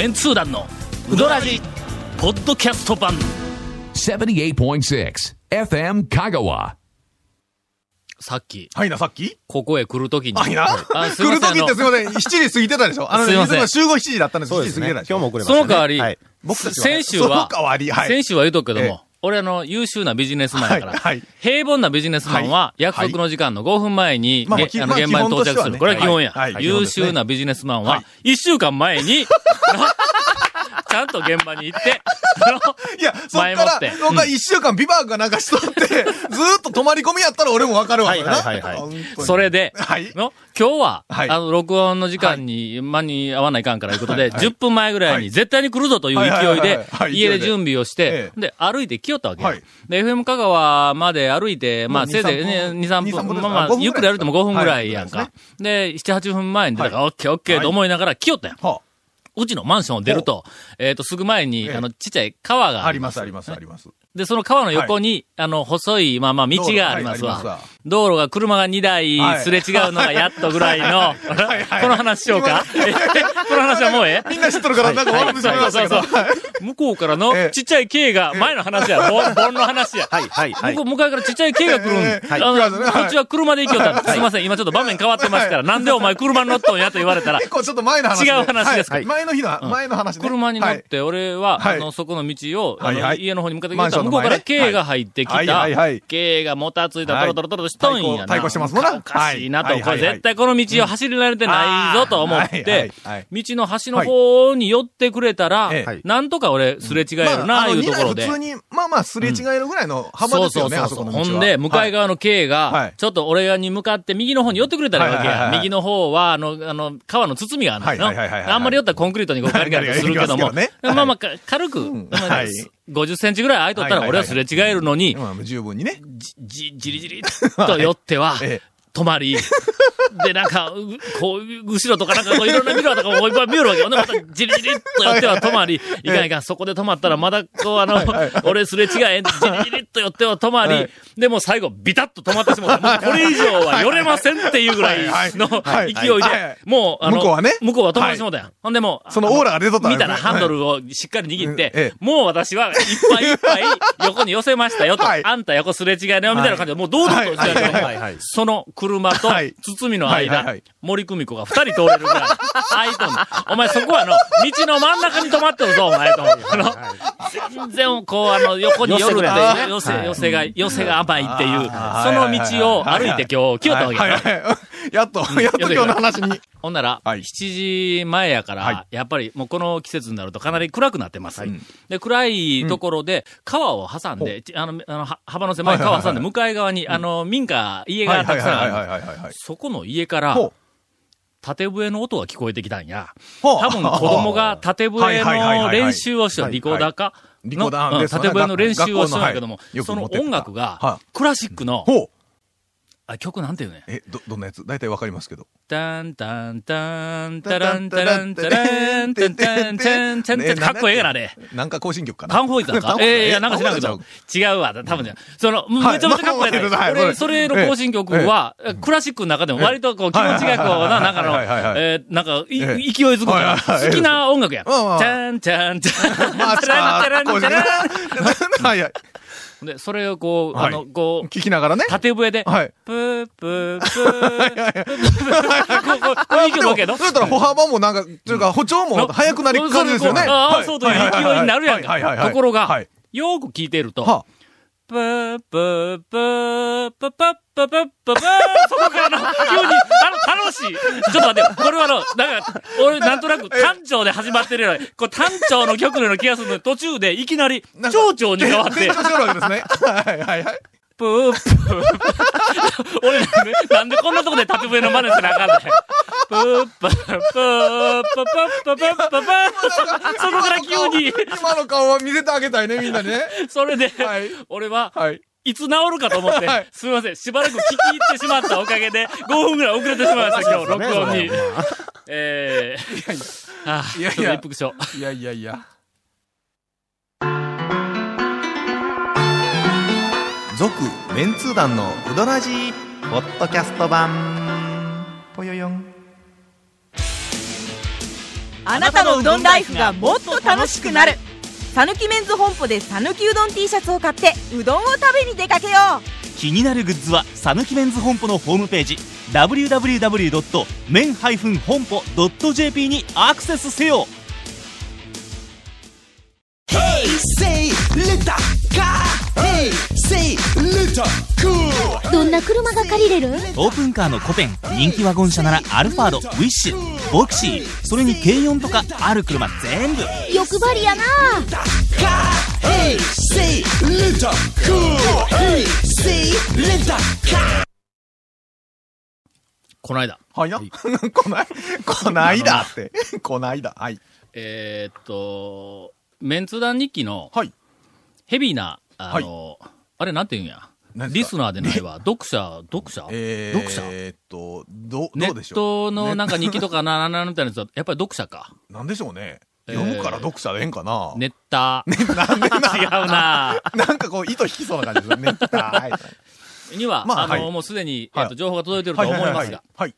メンツー団のウドラジポッドキャスト版78.6 FM Kagawa. さっきはいな、さっき？ここへ来るときにはいな。あす来るいません 時ってすみません。7時過ぎてたでしょ？あのね、すいませんいつも集合7時だったんです。7時過ぎてたでしょ？今日も遅れました、ね。その代わり、はい。僕たちは先週そのは、代わり、はい。先週は言うとくけどええも、俺あの、優秀なビジネスマンやから、はいはい。平凡なビジネスマンははい約束の時間の5分前に、まあまあの現場に到着する。基本としてはねこれは基本や。はい。はい。優秀なビジネスマンはは、1週間前に、ちゃんと現場に行って、いや、そっから前もって、そっから一週間ビバークがなんかしとって、ずーっと泊まり込みやったら俺もわかるわ。はいはいはいはい。それで、はい。の今日は、はい。あの、録音の時間に間に合わないかんからいうことで、10分前ぐらいにはい。絶対に来るぞという勢いで家で準備をしてえ、で、歩いて来よったわけで、FM 香川まで歩いて、まあ、まあせいぜい2 2、3 3分分、2 3分まあまあ5分ぐらい。です、かゆっくり歩いても5分ぐらいやんはか。で、7、8分前に出たから、オッケーオッケーと思いながら来よったやん。はうちのマンションを出ると、えっと、すぐ前に、ええ。あの、ちっちゃい川がああります、あります、あります。で、その川の横に、あの、細い、まあまあ、道がありますわ。道路はい。路が車が2台はい。すれ違うのがやっとぐらいの、はい。は いこの話しようか？えこの話はもうええ？みんな知っとるから、なんか笑ってしまい。ましたけど。そうそう。向こうからのええ。ちっちゃい軽が前の話や。ボンボンの話や。はい、はい、はい。向こ。う、向かいからちっちゃい軽が来るん。ええ。はい。あの、こっちは車で行きよった。す。い。ません、今ちょっと場面変わってますから、なんでお前車に乗っとんやと言われたら、結構ちょっと前の話で。違う話ですか？はい。前の日の、前の話ね。車に乗っはい。て、俺は、はい。あの、そこの道を、家の方に向かってきたら、マンション向こうからの前ね。軽が入ってきはいたはいはい。軽がもたついた、はいトロトロトロとしとんやな。対抗してますもんなおかしい。なと、これ絶対この道を走り慣れてないぞと思って道の端の方に寄ってくれたらええ、なんとか俺、すれ違えるな、いうところで。普通に、まあまあ、すれ違いのぐらいの幅そうですよね、そうそうそう。あそこの。ほんで、向かい側の軽はい、がちょっと俺に向かって右の方に寄ってくれたらわけや。右の方は、あの、あの、川の包みがあるのあんまり寄ったらコンクリートにガリガリとするけども、まあまあ、か軽く、まあはい50センチぐらい空いとったら俺はすれ違えるのに、まあ、十分にね。じ、じりじりっと寄っては、ええ止まり、で、なんか、うこう、後ろとかなんかこういろんなミラーとかもいっぱい見えるわけよ。で、またじりじりっと寄っては止まり、い。かんいかん、そこで止まったらまだこうあの、俺すれ違えん、じりじりっと寄っては止まり、はい。でも最後ビタッと止まってしまった。もうこれ以上は寄れませんっていうぐらいのはい勢いはいで、もう、あの、向こうはね。向こうは止まってしまったやん。ほんでもう、そのオーラが出とったん見たらハンドルをしっかり握って、ええ。もう私はいっぱいいっぱい横に寄せましたよと、はい。あんた横すれ違いだよみたいな感じで、もう堂々としてるその車とはい。包みの間森久美子が二人通れるぐらい、空いとんのお前そこはあの、道の真ん中に止まってるぞ、お前と。あの、全然こうあの、横に寄るって寄せ、寄せが、寄せが甘いっていう、その道を歩いて今日来よったわけ。やっと、やっと今日の話に。ほんなら、はい。7時前やから、はい。やっぱりもうこの季節になるとかなり暗くなってます。はいで、暗いところで、川を挟んで、ちあの、あの、は幅の狭い川を挟んで、向かい側に、あの、民家、家がたくさんある。そこの家から縦笛の音が聞こえてきたんや。多分子供が縦笛の練習をしよう。はいリコーダーか？リコーダーの縦笛の練習をしようんやけどもその音楽がは、クラシックの、ほう。あ曲なんていうね？え、ど、どんなやつ？大体わかりますけど。タンタンタンタランタランタランタンタンタンタンタンかっこええがな、あれ。なんか更新曲かな。パンホイザーかええいや、なんか知らんけど。違うわ、多分じゃん。その、めはいちゃめちゃかっこええはいね。俺、それの更新曲は、クラシックの中でも割とこう、気持ちがこうな、なんかの、えーなんか、勢いづく好きな音楽や。まあまあチャンチャンチャン、まあ、チャランチャランチャラン。はいはい。で、それをこう、はいあの、こう、聞きながらね。縦笛で、はい。プープープー、こう、こう、いいけどけどそ。うやったら歩幅もなんか、というか歩調も速くなり感じですよね。ああ、はいそうという勢いになるやところが、はいよーく聞いてると、はプープープープーパッパパッパパーそこからの、急に、あの、楽しい。ちょっと待って。これはあの、なんか、俺なんとなく単調で始まってるような、これ単調の曲のような気がするの、途中でいきなり、蝶々に変わって成長、してるわけですね。はいはいはい。プープー。俺なんで、なんでこんなとこで縦笛の真似せなあかんねん。プープープーパパパパパパパそこから急に、今の顔は見せてあげたいね、みんなにね。それで、はい俺は、はい。いつ治るかと思って、はいすみません、しばらく聞き入ってしまったおかげで、5分ぐらい遅れてしまいました、今日、録音に。えー、はあ、いやいや一服しよう。いやいやいや。続、メンツー団のうどらじポッドキャスト版。ぽよよん。あなたのうどんライフがもっと楽しくなるさぬきメンズ本舗でさぬきうどん T シャツを買ってうどんを食べに出かけよう気になるグッズはさぬきメンズ本舗のホームページ www.men- 本舗 .jp にアクセスせよ Hey, say, car. Hey, say, cool. どんな車が借りれる？オープンカーのコペン人気ワゴン車ならアルファードウィッシュボクシーそれに軽4とかある車全部欲張りやな.この間、はいや。こない、こないだって。こないだ。はい。えーっと、メンツ団日記のはい。ヘビーな、あの、あれなんて言うんや？リスナーでないわ。読者、読者？え読者？ーっと、ど、ネッどうでしょう？トのなんか、か日記とかな、な、な、みたいなやつは、やっぱり読者か。なんでしょうね。えー読むから読者でええんかな？ネッター。なんでな。違うななんかこう、糸引きそうな感じですよね。はい。には、あの、まあはいもうすでに、はいえっと、情報が届いてるとは思いますが、はい。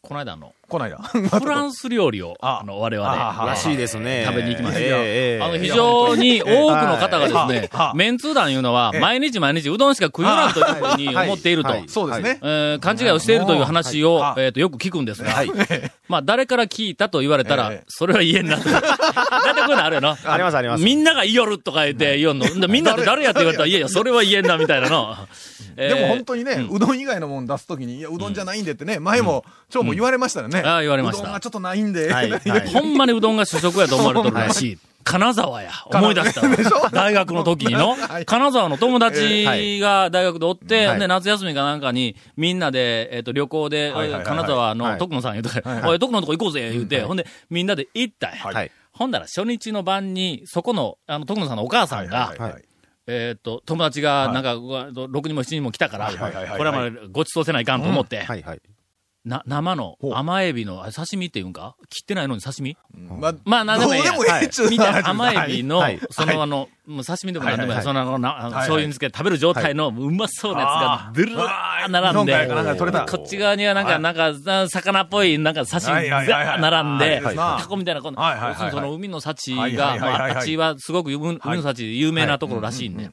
この間あの、こないだ。フランス料理を、ああの、我々、あらしいですね。食べに行きましたあの、非常に多くの方がですねメンツー団いうのは、ええ毎日毎日うどんしか食いよらんというふうに思っていると。はいそうですね。えー勘違いをしているという話を、はいえっ、と、よく聞くんですが、はい。まあ、誰から聞いたと言われたら、ええそれは言えんなと。大体こういうのあるよな。ありますあります。みんなが言いよるとか言って言おんの。でみんなって誰やって言われたら、いやいや、それは言えんな、みたいなの。えーでも本当にね、うどん以外のもん出すときに、いや、うどんじゃないんでってね、前も、長も言われましたよね。ああ言われました。うどんがちょっとないんで。はいはい。ほんまにうどんが主食やと思われてるらしい。金沢や。思い出したわ。大学の時にの。はい、金沢の友達が大学でおって、はい。で、夏休みかなんかに、みんなで、えっと、旅行で、金沢はい。の徳野さん言うとおい、徳野のとこ行こうぜ、言うて、ほんで、みんなで行ったんや。はい。ほんだら初日の晩に、そこの、あの、徳野さんのお母さんが、えっと、友達が、なんか、うわ6人も7人も来たから、これはまあごちそうせないかんと思って。な、生の甘エビの、刺身っていうんか？切ってないのに刺身？まあ、まあ、なんでもいいや。どうでもええっちゅうみたい。な甘エビの、はい。その、あの、もう刺身でもなんでもその、な醤油につけて食べる状態のうまそうなやつが、ドゥルー並んで、こっち側にはなんか、はい。なんか、な魚っぽい、なんか刺身、並んでタコみたいな、この、その海の幸はいが、まあ、っちはすごく海海の幸有名なところらしいんで。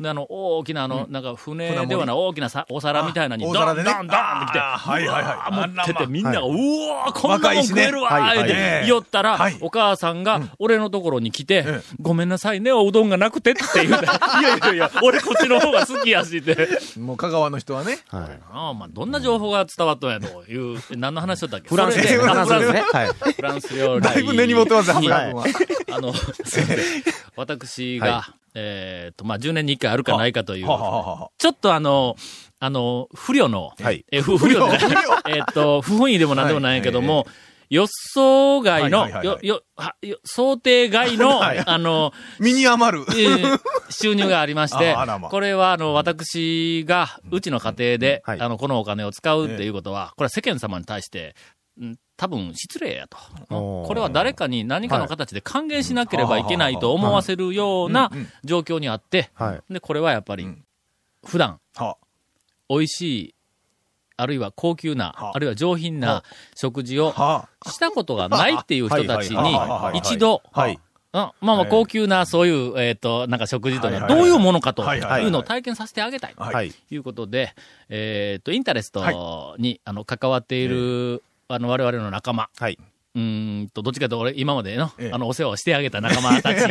で、あの、大きなあの、なんか船ではな大きなさお皿みたいなのに、ドンドンドンってきて、はいはいはい。持ってて、みんなが、うはわーこんなもん食えるわーって言ったらはい、お母さんが、俺のところに来てえ、ごめんなさいね、おうどんがなくてって言うて、いやいやいや、俺こっちの方が好きやしって。もう香川の人はね。はい。ああまあ、どんな情報が伝わったんやという、何の話しとったっけフランスでフランスですね。はい。フランス料理。だいぶ根に持ってますよ、は。あの、私が、はえっと、まあ、10年に1回あるかないかという、ちょっとあの、あの、不慮の、不不慮で、えっと、不本意でもなんでもないんやけども、予想外の、はいはいはいはい。よ、よ、はよ想定外の、はい。あの、身に余る。えー収入がありまして ま、これは、あの、私が、うちの家庭で、はい。あの、このお金を使うっていうことは、これは世間様に対して、ん多分失礼やと。これは誰かに何かの形で還元しなければいけないと思わせるような状況にあって、はい。で、これはやっぱりうん、普段、は美味しい、あるいは高級な、は。あるいは上品な食事をは。したことがないっていう人たちに一度、まあまあはい高級なそういう、えっ、と、なんか食事というのはどういうものかとはいうのを体験させてあげたい。ということで、えっ、と、インタレストに、あの、関わっている、あの、我々の仲間、はい。うーんと、どっちかというと俺、今までの、ええ。あの、お世話をしてあげた仲間たち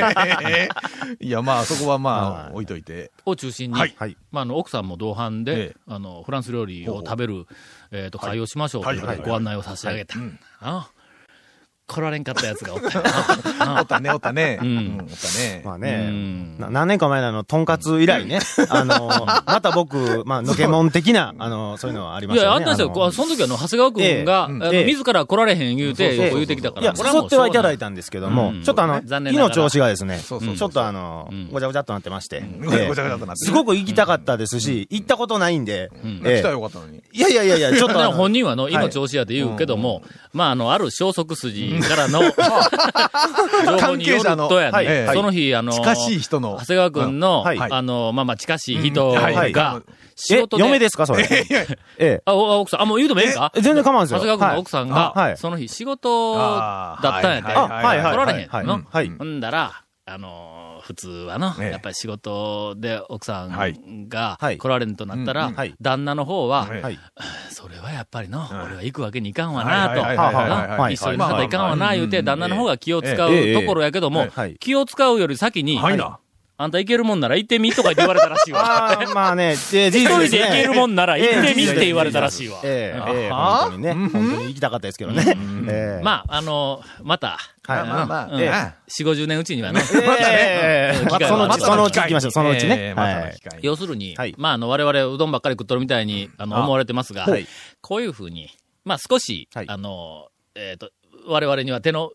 え いや、まあ、そこはまあ、はい。置いといて。を中心に、はい。はい。まあ、あの、奥さんも同伴で、ええ。あの、フランス料理を食べる、えっ、と、会をしましょうというこご案内を差し上げた。うん。あ来られんかったやつがおった。よ なおったね、おったね。うん。うんおったね。うまあね。何年か前のあの、とんかつ以来ね、あの、また僕、まあ、のけもん的な、あの、そういうのはありまいや、したよね。あったんですよ。のこうその時は、あの、長谷川くん。が、自ら来られへん言うて、言うてきたから。いや、これはもう誘ってはいただいしたんですけども、うんちょっとあの、残念ながら。胃の調子がですね、そうそうそうちょっとあの、うん。ごちゃごちゃっとなってまして、ごちゃええ。ごちゃっとなって。すごく行きたかったですし、行ったことないんで、来たらよかったのに。いやいやいやいや、ちょっと本人はの、胃の調子やと言うけども、まあ、あの、ある消息筋からの、情報によるとや関係者のはい、ねその日、あの、近しい人の。長。谷川くんの、はい。あの、まあまあ近しい人が、仕え事、で、嫁ですかそれ？ええ。あ、お奥さん、あ、もう言うてもええんか？え全然構わんですよ。長谷川君の奥さんが、はいはい。その日仕事だったんやて。あ、はい。はい。取られへんはい。の？はい。ほんだら、あのー普通はの、ええ。やっぱり仕事で奥さはい。んがはい来られんとなったら、うんうんはい。旦那の方は、はいやっぱりの、俺は行くわけにいかんわはなと、一緒になったらいかんわな、言うて、うん旦那の方が気を使うええところやけどもはい、気を使うより先に、はいな。あんた行けるもんなら行ってみとか言って言われたらしいわ。あーまあね、えー事一人実で行けるもんなら行ってみええって言われたらしいわ。ええ、ええ、あ？本当にね。本当に行きたかったですけどね。ええ。まあ、あの、また、はい。まあまあ、うん。ええ四五十年うちにはね、ええまたね。そのうち、またそのうち行きましょう。そのうちえねえ。またはい。の機会。に要するに、はい。まあ、あの、我々うどんばっかり食っとるみたいに、あの、あ思われてますが、はい。こういうふうに、まあ、少し、はい。あの、えっ、と、我々には手の、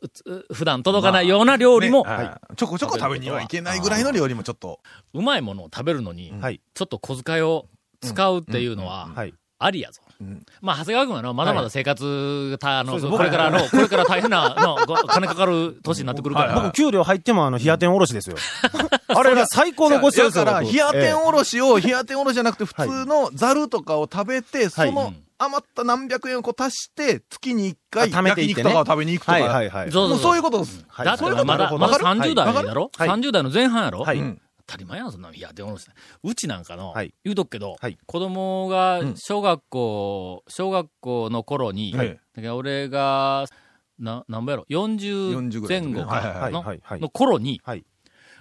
普段届かないような料理も、ねはい。ちょこちょこ食べにはいけないぐらいの料理もちょっと。うまいものを食べるのに、はい。ちょっと小遣いを使うっていうのは、はい。ありやぞ。うん。まあ、長谷川君はの、まだまだ生活、たあの、これからの、これから大変な、の、ご金かかる年になってくるから、はい僕、給料入っても、あの、冷や天おろしですよ。あれが最高のごちそうですから、僕冷や天えおろしを、冷や天おろしじゃなくて、普通のザルとかを食べて、そのうん余った何百円をこう足して、月に一回、あ貯めていってね。焼肉とかを食べに行くとか。えはいはいはい。そうもうそういうことです。はい。だってまだ、まだわかる30代はい。だろ、はい ?30 代の前半やろ、はい。うん。当たり前やん、そんなの。いや、でも、うちなんかの、はい。言うとくけど、はい。子供がうん。小学校、小学校の頃に、はい。だから俺が、な、なんぼやろ、40 40ぐらい前後はいはいはいのはいはい。の頃に、はい。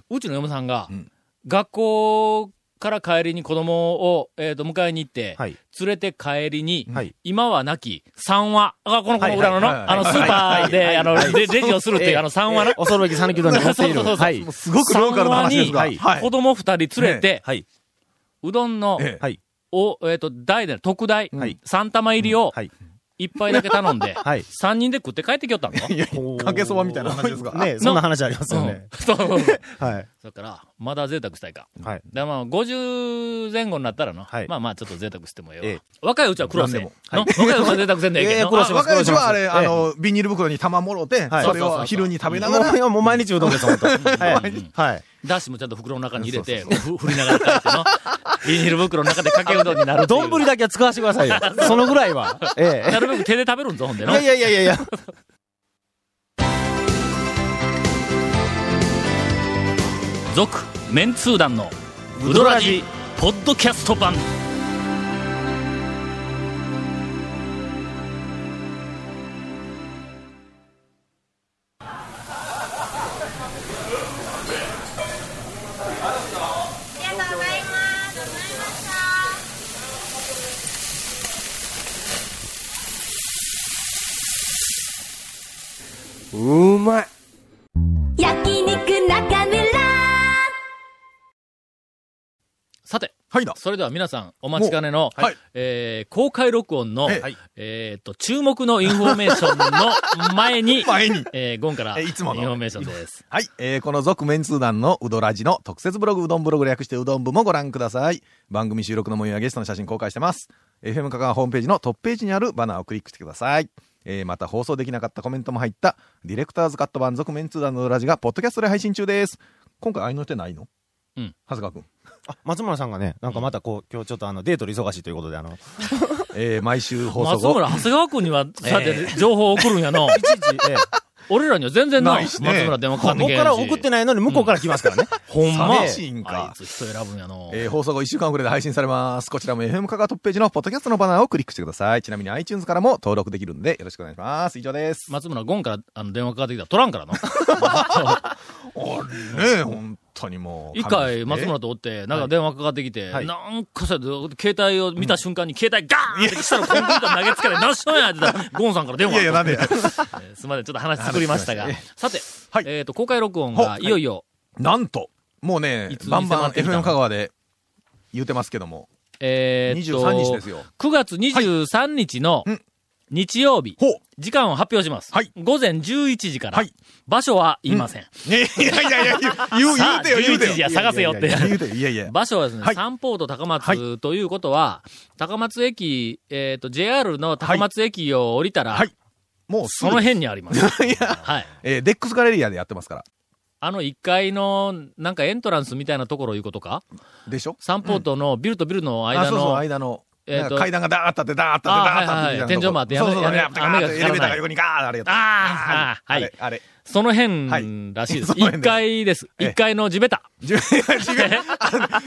うちの嫁さんが、うん。学校から帰りに子供を、えっ、と、迎えに行って、はい。連れて帰りに、はい。今はなき、三話、あ、この、この裏のの、あの、スーパーで、あの、レレジをするっていう、あの、三話な。恐るべき讃岐うどんに乗っている。そうそうそうそうはいもう。すごくローカルな話ですが。子供二人連れて、はい。うどんの、ええはい。お、えっ、と、大で、特大、はい三玉入りをはい。一杯だけ頼んで、はい。三人で食って帰ってきよったの？いやかけそばみたいな話ですが。ねそんな話ありますよね。うんそう。はい。だから、まだ贅沢したいか。はい。で、まあ、50前後になったらの、はいまあまあ、ちょっと贅沢してもええわ。え若いうちは苦労せん。何の？若いうちは贅沢せんでええけど。若いうちはあれ、ええあの、ビニール袋に玉もろて、はいそれを昼に食べながら、もう、毎日うどんです、本当 はい。はい。ダッシュもちゃんと袋の中に入れて、ふ振りながら帰っての、ビニール袋の中でかけうどんになる。丼だけは使わせてくださいよ。そのぐらいは。え なるべく手で食べるんぞ、ほんでえ。いの。やいやいやいやいや。続、メンツー団の、ウドラジ、ポッドキャスト版。はいな。それでは皆さん、お待ちかねの、はいはいえー、公開録音の、ええはいえーっと、注目のインフォメーションの前に、前に。えー、ゴンから、インフえいつものォメーションです。はい。えー、この続メンツー団のうどラジの特設ブログうどんブログ略してうどん部もご覧ください。番組収録の模様やゲストの写真公開してます。FM 香川ホームページのトップページにあるバナーをクリックしてください。えー、また放送できなかったコメントも入ったディレクターズカット版続メンツー団のうどラジがポッドキャストで配信中です。今回合いの手ないの？うん。長谷川くん。あ、松村さんがね、なんかまたこう、今日ちょっとあの、デートで忙しいということで、あの、えー、毎週放送後。松村、長谷川君には、そうやって情報を送るんやの。いちいち、ええ。俺らには全然ない。ないしね松村電話かかってけへんし。僕から送ってないのに向こうから来ますからね。ほんま。寂しいんかあいつ人選ぶんやの。えー放送後1週間遅れで配信されます。こちらも FM 香川トップページのポッドキャストのバナーをクリックしてください。ちなみに iTunes からも登録できるんでよろしくお願いします。以上です。松村、ゴンからあの電話かかってきたら取らんからの。あれね本当にもう。一回、松村とおって、なんか電話かかってきて、はい。なんかさ、携帯を見た瞬間に携帯ガーンってしたらコンピューター投げつけて、何しとんやって言ったら、ゴンさんから電話。いやいや、なんで えーすみません、ちょっと話作りましたが。さて、はい。えっと、公開録音がいいよいよ、なんと、もうねバンバン FM 香川で言うてますけども、えーっと、23日ですよ。9月23日のうん日曜日。時間を発表します。はい午前11時から、はい場所は言いません。ねいやいやいや、言う、言う言うてよ、言うて11時やよ。探せよって。言うてよ、いやいや。場所はですね、はい三ポート高は松ということは、高松駅、えっ、と、JR の高松駅を降りたら、はいもうその辺にあります。いや、はい。えーデックスガレリアでやってますから。あの1階の、なんかエントランスみたいなところいうことか？でしょ？サンポートのビルとビルの間あ、そうそう、の、間の。えー階段がダーッとあって、ダーッとあって、ダーッとあって天井もあってそうそうそう。雨がエレベーターが横にガーッあれやった。あーあはい。れ、あれ。そのはい辺らしいです。その辺1で階です。ええ。1階の地べた。ジュジベ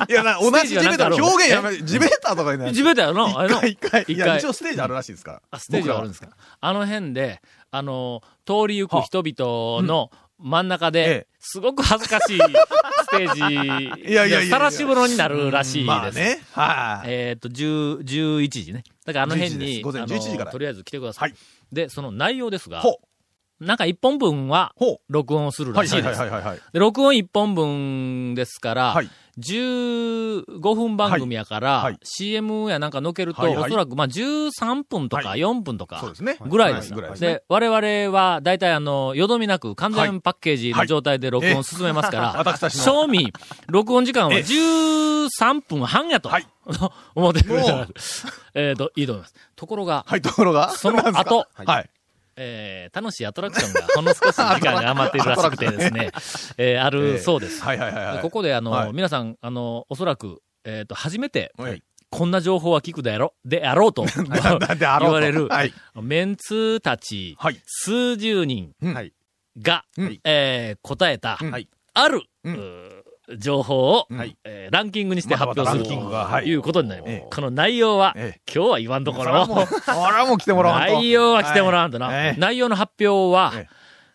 いや、な同じジベーターの。表現やめ、ジベーターとかにな地べたやろあれの一回、一階一応ステージあるらしいですから。あ、ステージがあるんですか。あの辺で、あの、通り行く人々の真ん中ええで、すごく恥ずかしい ステージ、いやいやさらし風呂になるらしいです。まあね。はい。えっと、10、11時ね。だからあの辺11時でにす、午前あの11時からとりあえず来てください。はいで、その内容ですが、ほなんか1本分は。録音をするはいはいらしいです。はいはいはいはい。で録音1本分ですから、はい15分番組やから、はいはい CM やなんかのけると、はいはいおそらくまあ13分とかはい4分とか、そうですね。ぐらいです。で我々は大体あの、よどみなく完全パッケージの状態で録音を進めますから、私たちの賞味、録音時間はええ13分半やと、はい 思ってくれたらえっと、いいと思います。ところが、はい、ところが。その後 はい。えー楽しいアトラクションがほんの少し時間が余っているらしくてですね、えーあるそうです。はいはいはいはい。でここであの、はい。皆さん、あの、おそらく、えっ、と、初めて、はい。こんな情報は聞くであろ、であろうと なんであろうと。言われる、はい。メンツたち、はい。数十人うん。はい。えー答えた、ある、うん情報を、はい。えーランキングにして発表する。まとい。うことになります。ええ。この内容は、え今日は言わんところ。それはも来てもらわんと。内容は来てもらわんとな。はい。ええ。内容の発表は、え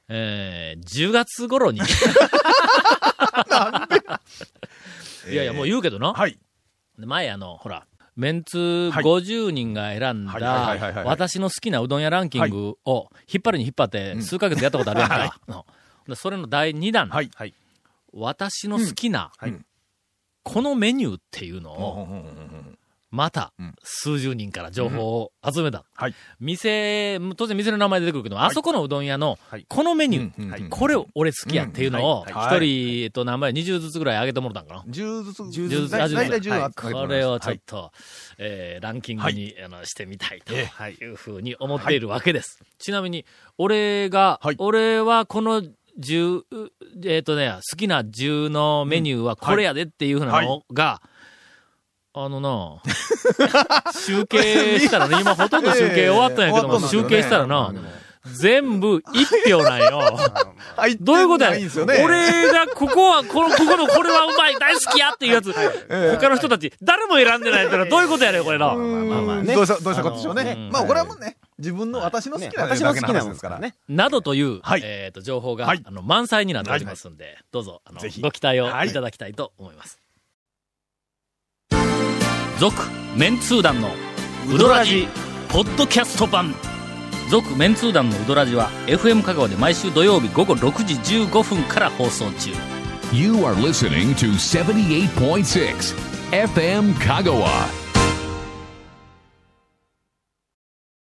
え。ー10月頃に。いやいや、もう言うけどな。はい。で前あの、ほら、メンツはい。50人が選んだ、私の好きなうどん屋ランキングを引っ張るに引っ張って数ヶ月やったことあるやんか。うん。でそれの第2弾、はい。はい。私の好きな、はい。このメニューっていうのを、またうん、数十人から情報を集めた。はい。店、当然店の名前出てくるけど、あそこのうどん屋のはい、このメニュー、これ俺好きやっていうのを、一人、えっと、何枚、20ずつぐらいあげてもらったんかな？10ずつ、10 10ずつ、大あ10ずつ。体10はい。あげてもらいます。これをちょはい。っと、えーランキングに、あのしてみたいとえい。うふうに思っているわけです。ちなみに、俺が、はい。俺はこの10、えっ、とね、好きな10のメニューはこれやでっていうふうなのが、あのな、集計したらね、今ほとんど集計終わったんやけども、ね集計したらな、全部1票なんよ。はい。どういうことやないんですよね。俺が、ここは、この、ここのこれはうまい、大好きやっていうやつ、他の人たち、誰も選んでないってのはどういうことやねん、これな。うーんまあまあねどうした、どうしたことでしょうね。まあ、これはもうね、自分の、私の好ねきな私の好きなも。んですすからね。などという、はいえっ、と、情報が、はいあの、満載になっておりますんで、どうぞ、あのぜひご期待をはいいただきたいと思います。続、メンツー団の、ウドラジ、ポッドキャスト版。続、メンツー団のウドラジは、FM 香川で毎週土曜日午後6時15分から放送中。You are listening to 78.6 FM Kagawa.